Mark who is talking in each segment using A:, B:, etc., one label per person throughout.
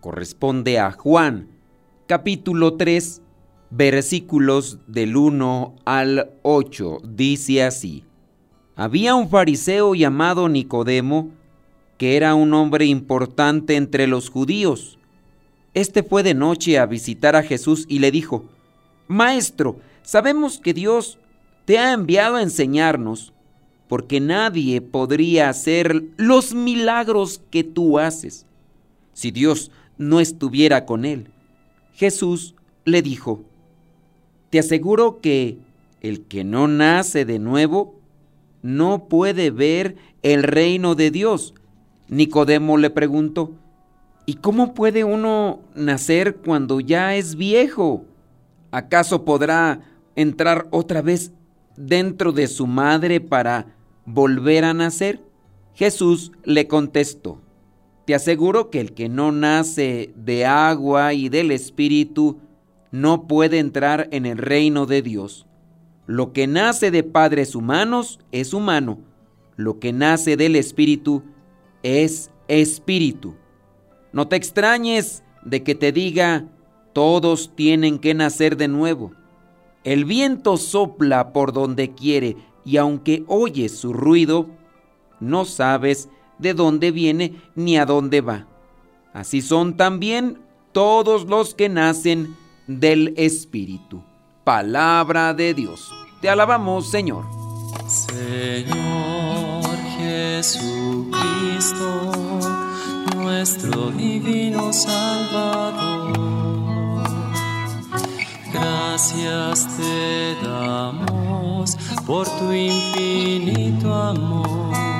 A: corresponde a Juan, capítulo 3, versículos del 1 al 8. Dice así, había un fariseo llamado Nicodemo, que era un hombre importante entre los judíos. Este fue de noche a visitar a Jesús y le dijo, Maestro, sabemos que Dios te ha enviado a enseñarnos, porque nadie podría hacer los milagros que tú haces si Dios no estuviera con él. Jesús le dijo, Te aseguro que el que no nace de nuevo no puede ver el reino de Dios. Nicodemo le preguntó, ¿y cómo puede uno nacer cuando ya es viejo? ¿Acaso podrá entrar otra vez dentro de su madre para volver a nacer? Jesús le contestó, te aseguro que el que no nace de agua y del Espíritu no puede entrar en el reino de Dios. Lo que nace de padres humanos es humano, lo que nace del Espíritu es Espíritu. No te extrañes de que te diga, todos tienen que nacer de nuevo. El viento sopla por donde quiere y aunque oyes su ruido, no sabes de dónde viene ni a dónde va. Así son también todos los que nacen del Espíritu. Palabra de Dios. Te alabamos, Señor.
B: Señor Jesucristo, nuestro divino Salvador. Gracias te damos por tu infinito amor.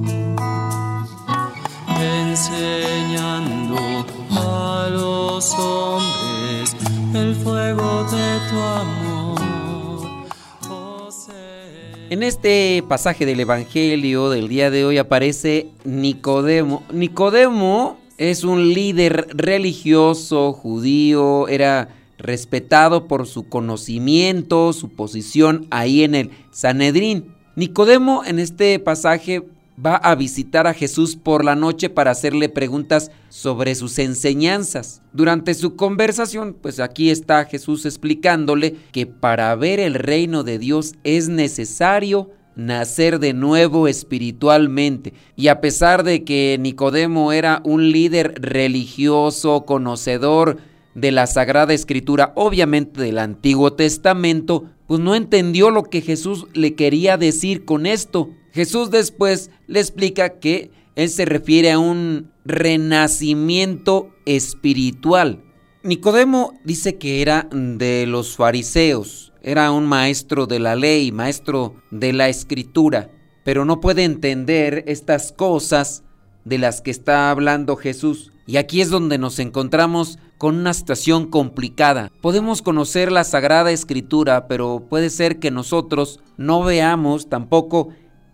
B: enseñando a los hombres el fuego de tu amor.
A: En este pasaje del Evangelio del día de hoy aparece Nicodemo. Nicodemo es un líder religioso judío, era respetado por su conocimiento, su posición ahí en el Sanedrín. Nicodemo en este pasaje va a visitar a Jesús por la noche para hacerle preguntas sobre sus enseñanzas. Durante su conversación, pues aquí está Jesús explicándole que para ver el reino de Dios es necesario nacer de nuevo espiritualmente. Y a pesar de que Nicodemo era un líder religioso, conocedor de la Sagrada Escritura, obviamente del Antiguo Testamento, pues no entendió lo que Jesús le quería decir con esto. Jesús después le explica que él se refiere a un renacimiento espiritual. Nicodemo dice que era de los fariseos, era un maestro de la ley, maestro de la escritura, pero no puede entender estas cosas de las que está hablando Jesús. Y aquí es donde nos encontramos con una situación complicada. Podemos conocer la Sagrada Escritura, pero puede ser que nosotros no veamos tampoco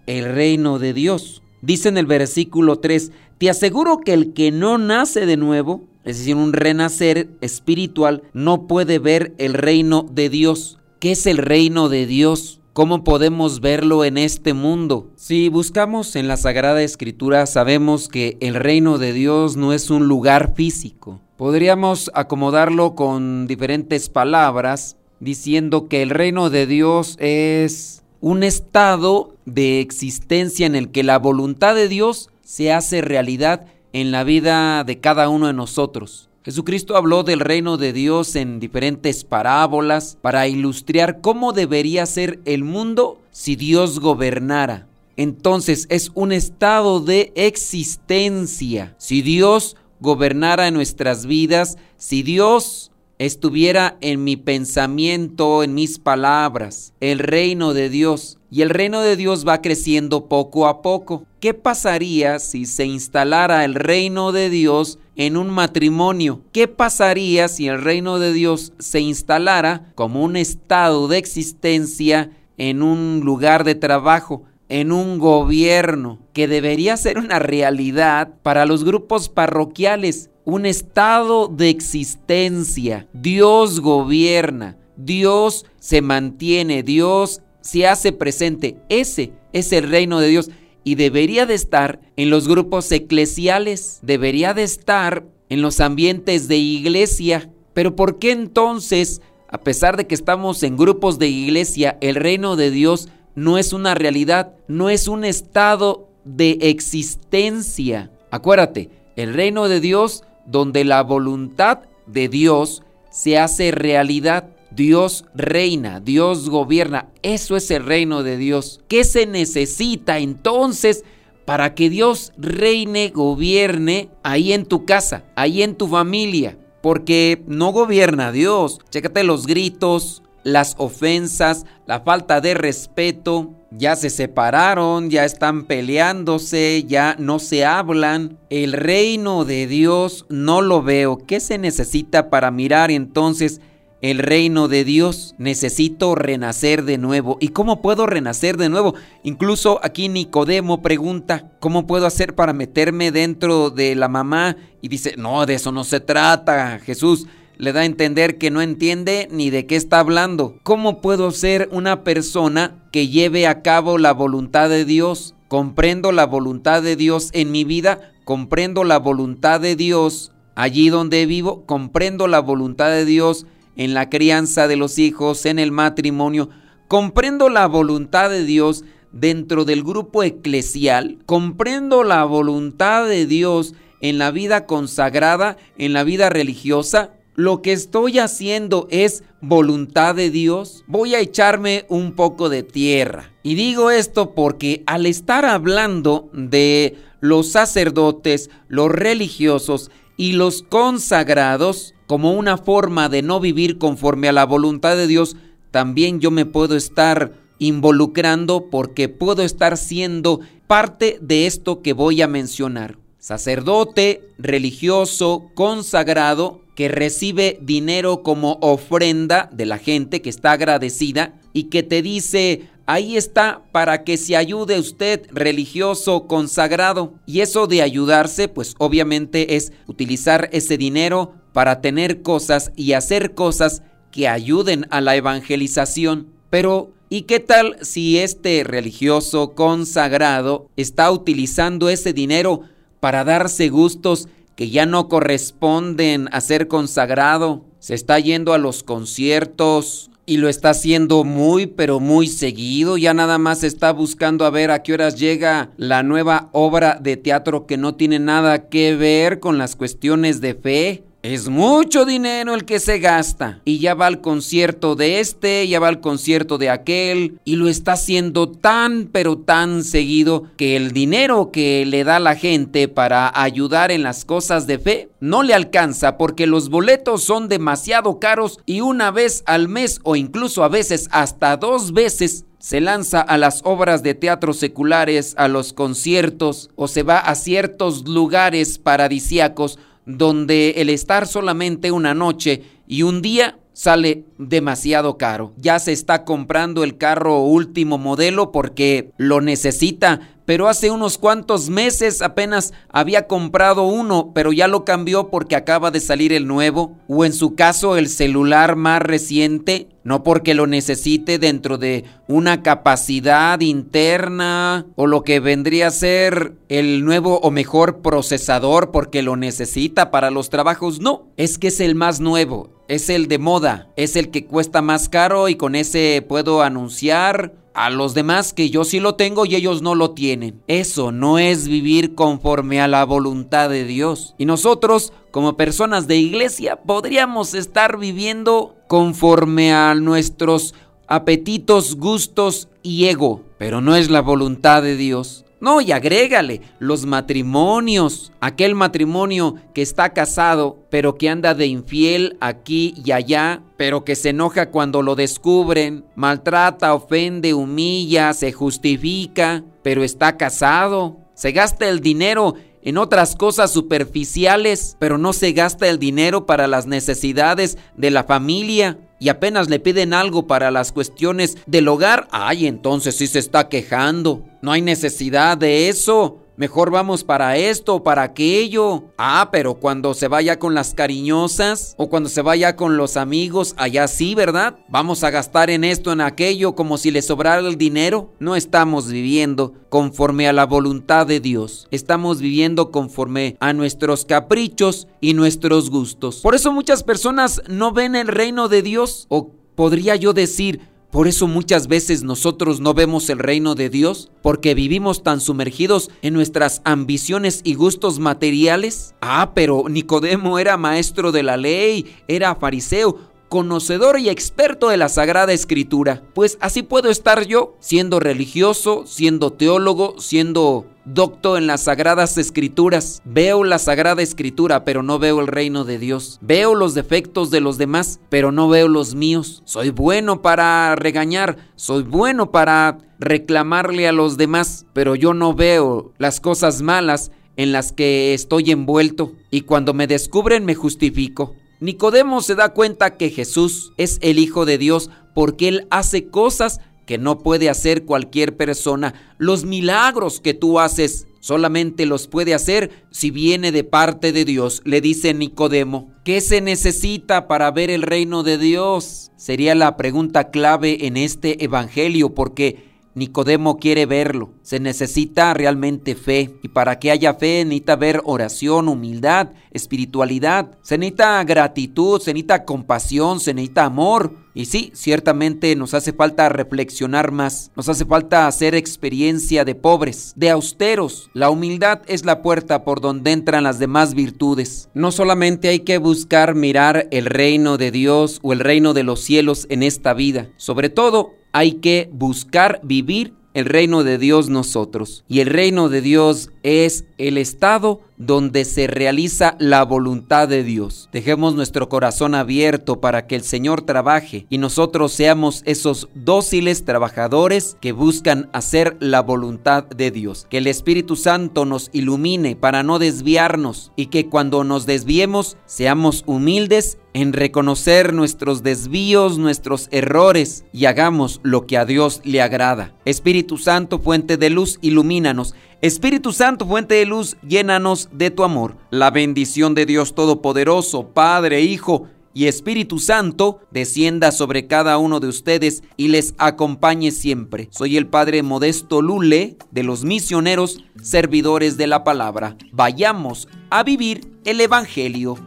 A: el reino de Dios. Dice en el versículo 3, te aseguro que el que no nace de nuevo, es decir, un renacer espiritual, no puede ver el reino de Dios. ¿Qué es el reino de Dios? ¿Cómo podemos verlo en este mundo? Si buscamos en la Sagrada Escritura, sabemos que el reino de Dios no es un lugar físico. Podríamos acomodarlo con diferentes palabras, diciendo que el reino de Dios es un estado de existencia en el que la voluntad de Dios se hace realidad en la vida de cada uno de nosotros. Jesucristo habló del reino de Dios en diferentes parábolas para ilustrar cómo debería ser el mundo si Dios gobernara. Entonces es un estado de existencia. Si Dios gobernara nuestras vidas, si Dios estuviera en mi pensamiento, en mis palabras, el reino de Dios. Y el reino de Dios va creciendo poco a poco. ¿Qué pasaría si se instalara el reino de Dios en un matrimonio? ¿Qué pasaría si el reino de Dios se instalara como un estado de existencia en un lugar de trabajo? en un gobierno que debería ser una realidad para los grupos parroquiales, un estado de existencia. Dios gobierna, Dios se mantiene, Dios se hace presente. Ese es el reino de Dios y debería de estar en los grupos eclesiales, debería de estar en los ambientes de iglesia. Pero ¿por qué entonces, a pesar de que estamos en grupos de iglesia, el reino de Dios no es una realidad, no es un estado de existencia. Acuérdate, el reino de Dios donde la voluntad de Dios se hace realidad. Dios reina, Dios gobierna. Eso es el reino de Dios. ¿Qué se necesita entonces para que Dios reine, gobierne ahí en tu casa, ahí en tu familia? Porque no gobierna Dios. Chécate los gritos, las ofensas, la falta de respeto, ya se separaron, ya están peleándose, ya no se hablan. El reino de Dios no lo veo. ¿Qué se necesita para mirar entonces el reino de Dios? Necesito renacer de nuevo. ¿Y cómo puedo renacer de nuevo? Incluso aquí Nicodemo pregunta, ¿cómo puedo hacer para meterme dentro de la mamá? Y dice, no, de eso no se trata, Jesús le da a entender que no entiende ni de qué está hablando. ¿Cómo puedo ser una persona que lleve a cabo la voluntad de Dios? Comprendo la voluntad de Dios en mi vida, comprendo la voluntad de Dios allí donde vivo, comprendo la voluntad de Dios en la crianza de los hijos, en el matrimonio, comprendo la voluntad de Dios dentro del grupo eclesial, comprendo la voluntad de Dios en la vida consagrada, en la vida religiosa, lo que estoy haciendo es voluntad de Dios, voy a echarme un poco de tierra. Y digo esto porque al estar hablando de los sacerdotes, los religiosos y los consagrados como una forma de no vivir conforme a la voluntad de Dios, también yo me puedo estar involucrando porque puedo estar siendo parte de esto que voy a mencionar. Sacerdote, religioso, consagrado, que recibe dinero como ofrenda de la gente que está agradecida y que te dice, ahí está para que se ayude usted religioso consagrado. Y eso de ayudarse, pues obviamente es utilizar ese dinero para tener cosas y hacer cosas que ayuden a la evangelización. Pero, ¿y qué tal si este religioso consagrado está utilizando ese dinero para darse gustos que ya no corresponden a ser consagrado. Se está yendo a los conciertos y lo está haciendo muy pero muy seguido. Ya nada más está buscando a ver a qué horas llega la nueva obra de teatro que no tiene nada que ver con las cuestiones de fe. Es mucho dinero el que se gasta. Y ya va al concierto de este, ya va al concierto de aquel. Y lo está haciendo tan, pero tan seguido que el dinero que le da la gente para ayudar en las cosas de fe no le alcanza porque los boletos son demasiado caros y una vez al mes o incluso a veces hasta dos veces se lanza a las obras de teatro seculares, a los conciertos o se va a ciertos lugares paradisiacos donde el estar solamente una noche y un día sale demasiado caro. Ya se está comprando el carro último modelo porque lo necesita, pero hace unos cuantos meses apenas había comprado uno, pero ya lo cambió porque acaba de salir el nuevo, o en su caso el celular más reciente, no porque lo necesite dentro de una capacidad interna o lo que vendría a ser el nuevo o mejor procesador porque lo necesita para los trabajos, no, es que es el más nuevo, es el de moda, es el que cuesta más caro y con ese puedo anunciar a los demás que yo sí lo tengo y ellos no lo tienen. Eso no es vivir conforme a la voluntad de Dios. Y nosotros, como personas de iglesia, podríamos estar viviendo conforme a nuestros apetitos, gustos y ego, pero no es la voluntad de Dios. No, y agrégale los matrimonios, aquel matrimonio que está casado, pero que anda de infiel aquí y allá, pero que se enoja cuando lo descubren, maltrata, ofende, humilla, se justifica, pero está casado, se gasta el dinero en otras cosas superficiales, pero no se gasta el dinero para las necesidades de la familia y apenas le piden algo para las cuestiones del hogar, ay, entonces sí se está quejando. No hay necesidad de eso. Mejor vamos para esto para aquello. Ah, pero cuando se vaya con las cariñosas o cuando se vaya con los amigos, allá sí, ¿verdad? Vamos a gastar en esto, en aquello, como si le sobrara el dinero. No estamos viviendo conforme a la voluntad de Dios. Estamos viviendo conforme a nuestros caprichos y nuestros gustos. Por eso muchas personas no ven el reino de Dios. O podría yo decir, por eso muchas veces nosotros no vemos el reino de Dios, porque vivimos tan sumergidos en nuestras ambiciones y gustos materiales. Ah, pero Nicodemo era maestro de la ley, era fariseo, conocedor y experto de la Sagrada Escritura. Pues así puedo estar yo, siendo religioso, siendo teólogo, siendo docto en las Sagradas Escrituras. Veo la Sagrada Escritura, pero no veo el reino de Dios. Veo los defectos de los demás, pero no veo los míos. Soy bueno para regañar, soy bueno para reclamarle a los demás, pero yo no veo las cosas malas en las que estoy envuelto. Y cuando me descubren me justifico. Nicodemo se da cuenta que Jesús es el Hijo de Dios porque Él hace cosas que no puede hacer cualquier persona. Los milagros que tú haces solamente los puede hacer si viene de parte de Dios, le dice Nicodemo. ¿Qué se necesita para ver el reino de Dios? Sería la pregunta clave en este Evangelio porque Nicodemo quiere verlo. Se necesita realmente fe. Y para que haya fe necesita ver oración, humildad, espiritualidad. Se necesita gratitud, se necesita compasión, se necesita amor. Y sí, ciertamente nos hace falta reflexionar más. Nos hace falta hacer experiencia de pobres, de austeros. La humildad es la puerta por donde entran las demás virtudes. No solamente hay que buscar mirar el reino de Dios o el reino de los cielos en esta vida. Sobre todo hay que buscar vivir el reino de Dios nosotros. Y el reino de Dios es el estado donde se realiza la voluntad de Dios. Dejemos nuestro corazón abierto para que el Señor trabaje y nosotros seamos esos dóciles trabajadores que buscan hacer la voluntad de Dios. Que el Espíritu Santo nos ilumine para no desviarnos y que cuando nos desviemos seamos humildes en reconocer nuestros desvíos, nuestros errores y hagamos lo que a Dios le agrada. Espíritu Santo, fuente de luz, ilumínanos. Espíritu Santo, fuente de luz, llénanos de tu amor. La bendición de Dios Todopoderoso, Padre, Hijo y Espíritu Santo, descienda sobre cada uno de ustedes y les acompañe siempre. Soy el Padre Modesto Lule de los misioneros servidores de la palabra. Vayamos a vivir el Evangelio.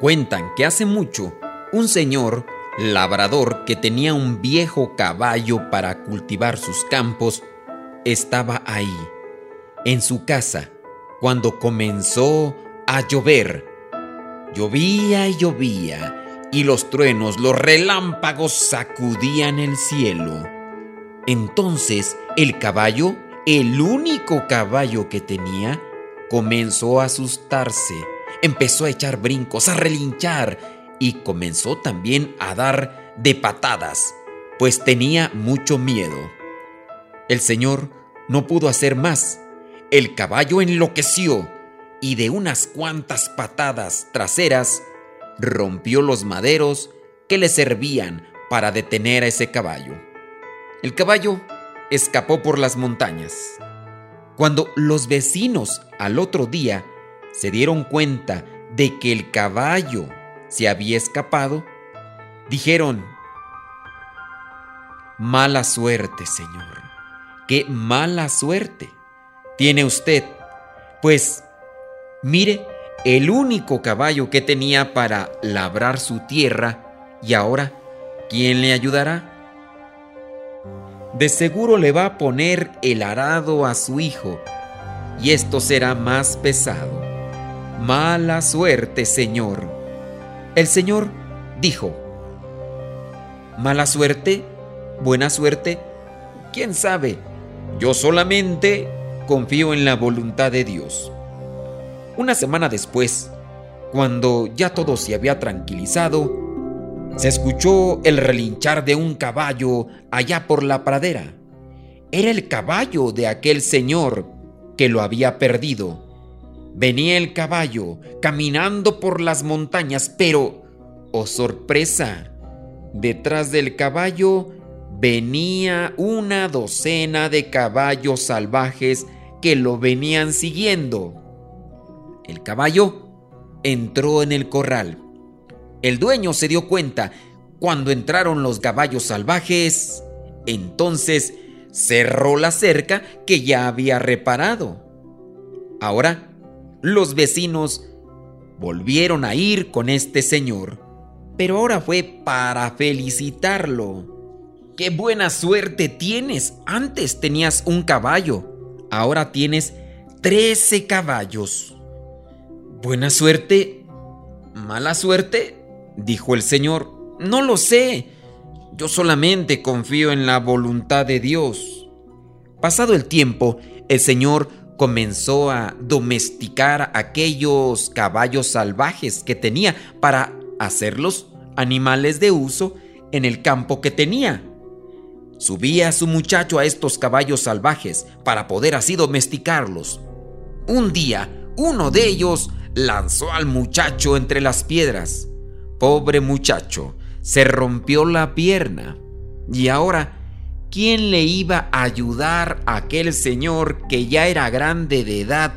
A: Cuentan que hace mucho un señor labrador que tenía un viejo caballo para cultivar sus campos estaba ahí, en su casa, cuando comenzó a llover. Llovía y llovía, y los truenos, los relámpagos sacudían el cielo. Entonces el caballo, el único caballo que tenía, comenzó a asustarse empezó a echar brincos, a relinchar y comenzó también a dar de patadas, pues tenía mucho miedo. El Señor no pudo hacer más. El caballo enloqueció y de unas cuantas patadas traseras rompió los maderos que le servían para detener a ese caballo. El caballo escapó por las montañas. Cuando los vecinos al otro día se dieron cuenta de que el caballo se había escapado, dijeron, Mala suerte, señor, qué mala suerte tiene usted, pues mire el único caballo que tenía para labrar su tierra y ahora, ¿quién le ayudará? De seguro le va a poner el arado a su hijo y esto será más pesado. Mala suerte, Señor. El Señor dijo, ¿Mala suerte? ¿Buena suerte? ¿Quién sabe? Yo solamente confío en la voluntad de Dios. Una semana después, cuando ya todo se había tranquilizado, se escuchó el relinchar de un caballo allá por la pradera. Era el caballo de aquel señor que lo había perdido. Venía el caballo caminando por las montañas, pero, oh sorpresa, detrás del caballo venía una docena de caballos salvajes que lo venían siguiendo. El caballo entró en el corral. El dueño se dio cuenta cuando entraron los caballos salvajes. Entonces cerró la cerca que ya había reparado. Ahora, los vecinos volvieron a ir con este señor, pero ahora fue para felicitarlo. ¡Qué buena suerte tienes! Antes tenías un caballo, ahora tienes trece caballos. ¿Buena suerte? ¿Mala suerte? dijo el Señor. No lo sé. Yo solamente confío en la voluntad de Dios. Pasado el tiempo, el Señor comenzó a domesticar aquellos caballos salvajes que tenía para hacerlos animales de uso en el campo que tenía. Subía a su muchacho a estos caballos salvajes para poder así domesticarlos. Un día, uno de ellos lanzó al muchacho entre las piedras. Pobre muchacho, se rompió la pierna. Y ahora, ¿quién le iba a ayudar a aquel señor que ya era grande de edad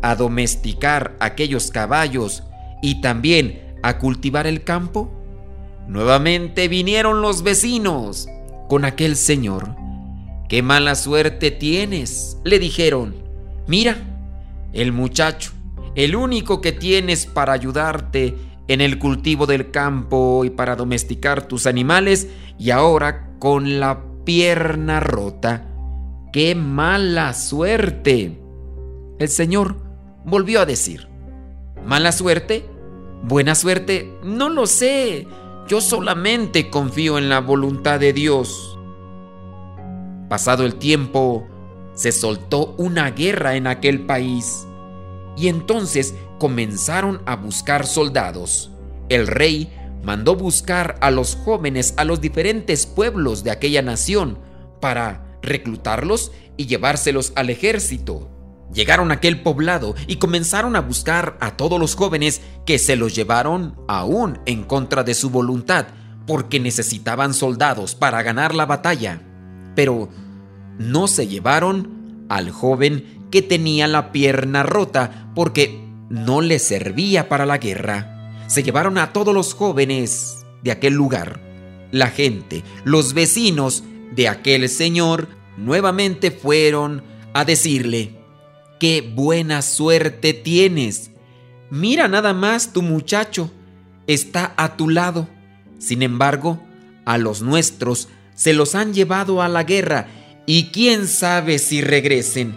A: a domesticar aquellos caballos y también a cultivar el campo? Nuevamente vinieron los vecinos con aquel señor. ¡Qué mala suerte tienes! le dijeron. Mira, el muchacho, el único que tienes para ayudarte en el cultivo del campo y para domesticar tus animales y ahora con la pierna rota. ¡Qué mala suerte! El Señor volvió a decir, ¿mala suerte? ¿Buena suerte? No lo sé. Yo solamente confío en la voluntad de Dios. Pasado el tiempo, se soltó una guerra en aquel país y entonces comenzaron a buscar soldados. El rey mandó buscar a los jóvenes a los diferentes pueblos de aquella nación para reclutarlos y llevárselos al ejército. Llegaron a aquel poblado y comenzaron a buscar a todos los jóvenes que se los llevaron aún en contra de su voluntad, porque necesitaban soldados para ganar la batalla. Pero no se llevaron al joven que tenía la pierna rota porque no le servía para la guerra. Se llevaron a todos los jóvenes de aquel lugar. La gente, los vecinos de aquel señor, nuevamente fueron a decirle, qué buena suerte tienes. Mira nada más tu muchacho, está a tu lado. Sin embargo, a los nuestros se los han llevado a la guerra y quién sabe si regresen.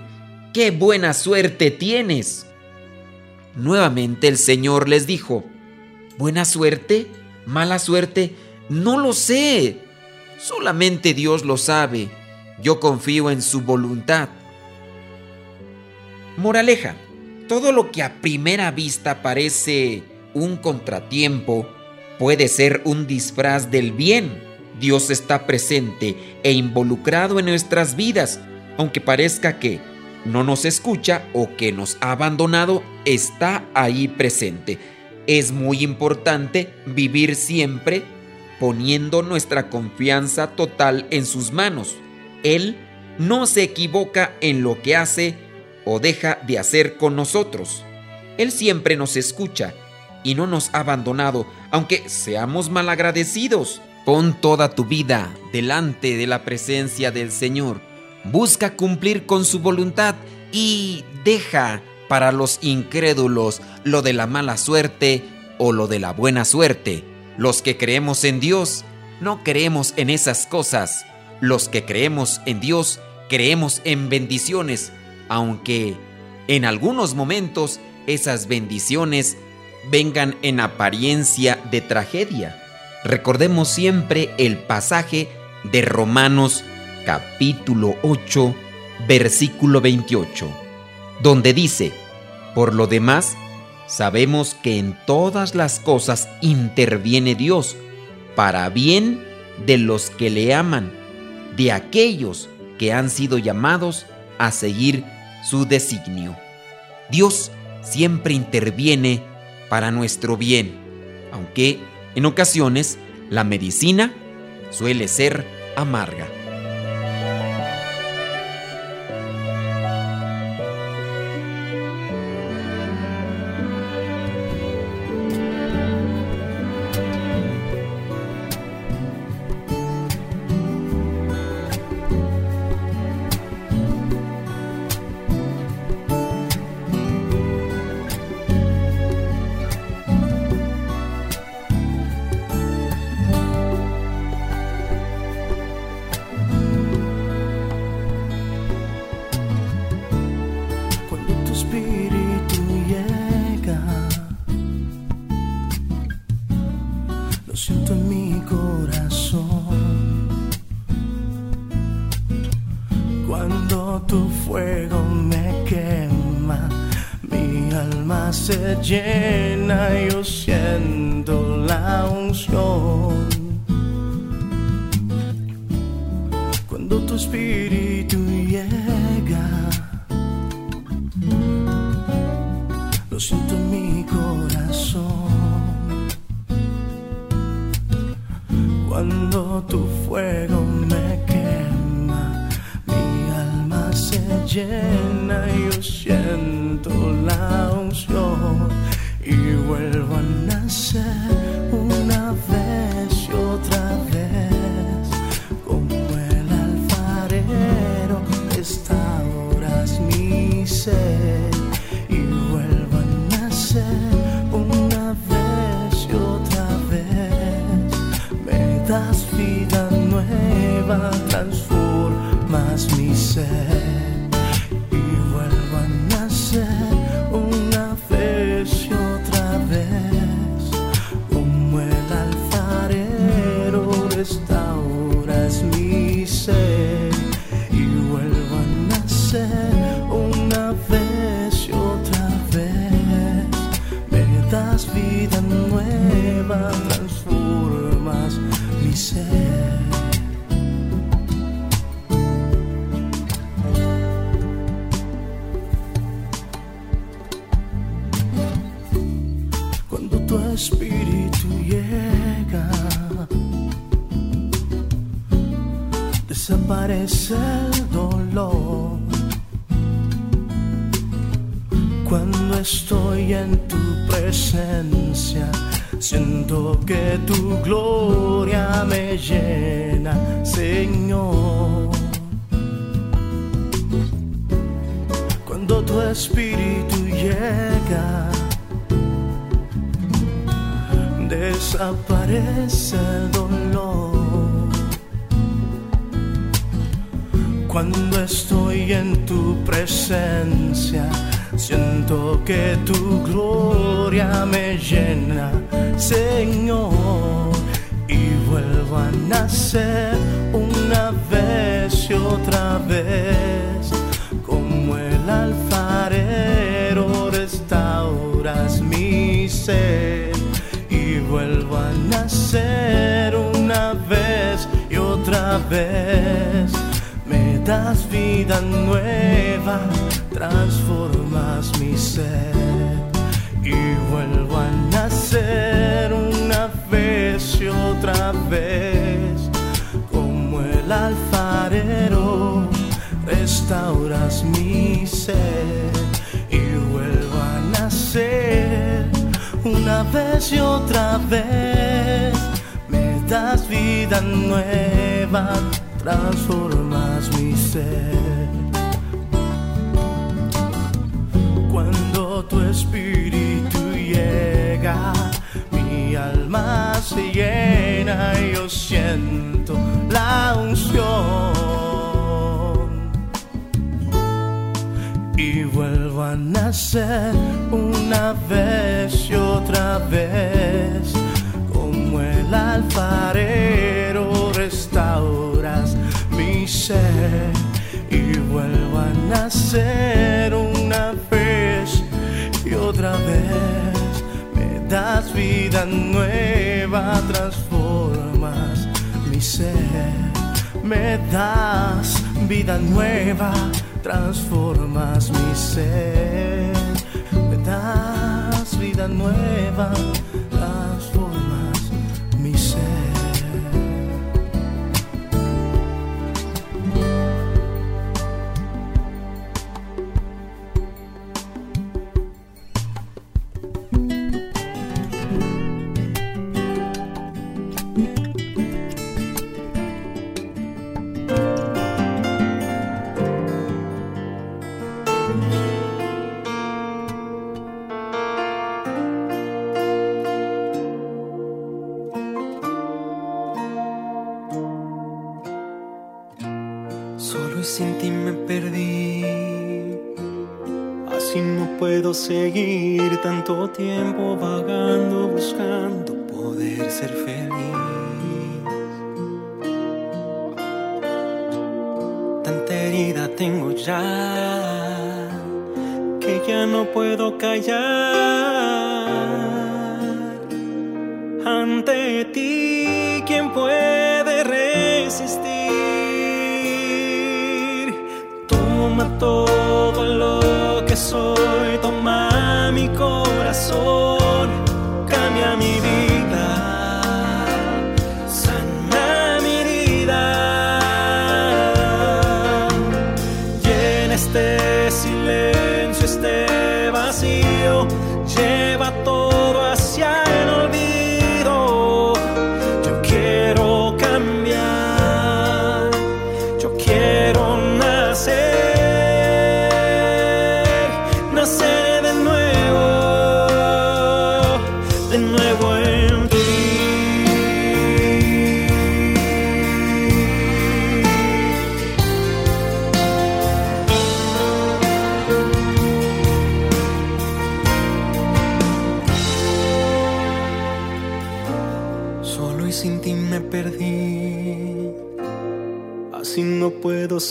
A: ¡Qué buena suerte tienes! Nuevamente el Señor les dijo, ¿buena suerte? ¿Mala suerte? No lo sé. Solamente Dios lo sabe. Yo confío en su voluntad. Moraleja, todo lo que a primera vista parece un contratiempo puede ser un disfraz del bien. Dios está presente e involucrado en nuestras vidas, aunque parezca que no nos escucha o que nos ha abandonado está ahí presente. Es muy importante vivir siempre poniendo nuestra confianza total en sus manos. Él no se equivoca en lo que hace o deja de hacer con nosotros. Él siempre nos escucha y no nos ha abandonado, aunque seamos malagradecidos. Pon toda tu vida delante de la presencia del Señor. Busca cumplir con su voluntad y deja para los incrédulos lo de la mala suerte o lo de la buena suerte. Los que creemos en Dios no creemos en esas cosas. Los que creemos en Dios creemos en bendiciones, aunque en algunos momentos esas bendiciones vengan en apariencia de tragedia. Recordemos siempre el pasaje de Romanos capítulo 8, versículo 28, donde dice, por lo demás, sabemos que en todas las cosas interviene Dios para bien de los que le aman, de aquellos que han sido llamados a seguir su designio. Dios siempre interviene para nuestro bien, aunque en ocasiones la medicina suele ser amarga.
C: Se llena, yo tu espíritu llega, desaparece el dolor. Cuando estoy en tu presencia, siento que tu gloria me llena, Señor. Cuando tu espíritu llega, desaparece el dolor. Cuando estoy en tu presencia, siento que tu gloria me llena, Señor, y vuelvo a nacer una vez y otra vez, Me das vida nueva, transformas mi ser y vuelvo a nacer una vez y otra vez, como el alfarero, restauras mi ser y vuelvo a nacer una vez y otra vez, das vida nueva, transformas mi ser. Cuando tu espíritu llega, mi alma se llena y yo siento la unción. Y vuelvo a nacer una vez y otra vez, alfarero restauras mi ser. Y vuelvo a nacer una vez y otra vez me das vida nueva, transformas mi ser, me das vida nueva, transformas mi ser, me das vida nueva,
D: seguir tanto tiempo vagando, buscando poder ser feliz. Tanta herida tengo ya que ya no puedo callar. Ante ti, ¿quién puede resistir? Toma todo lo que soy,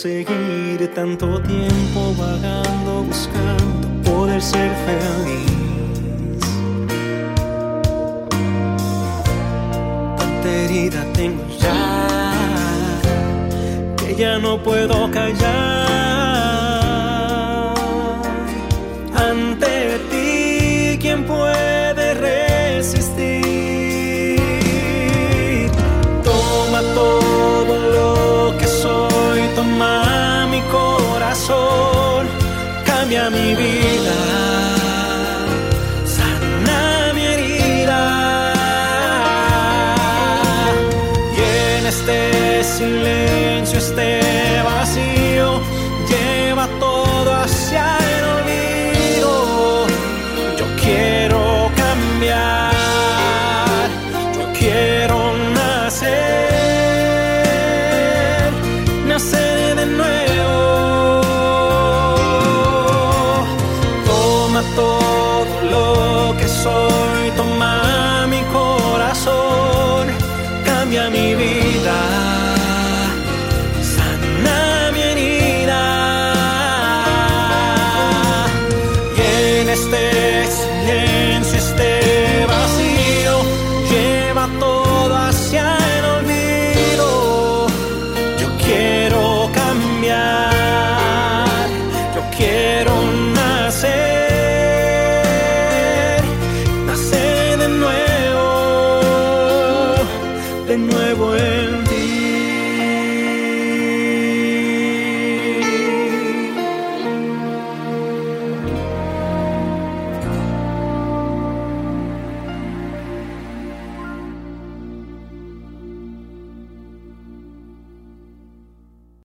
D: seguir tanto tiempo vagando, buscando poder ser feliz. Tanta herida tengo ya que ya no puedo callar.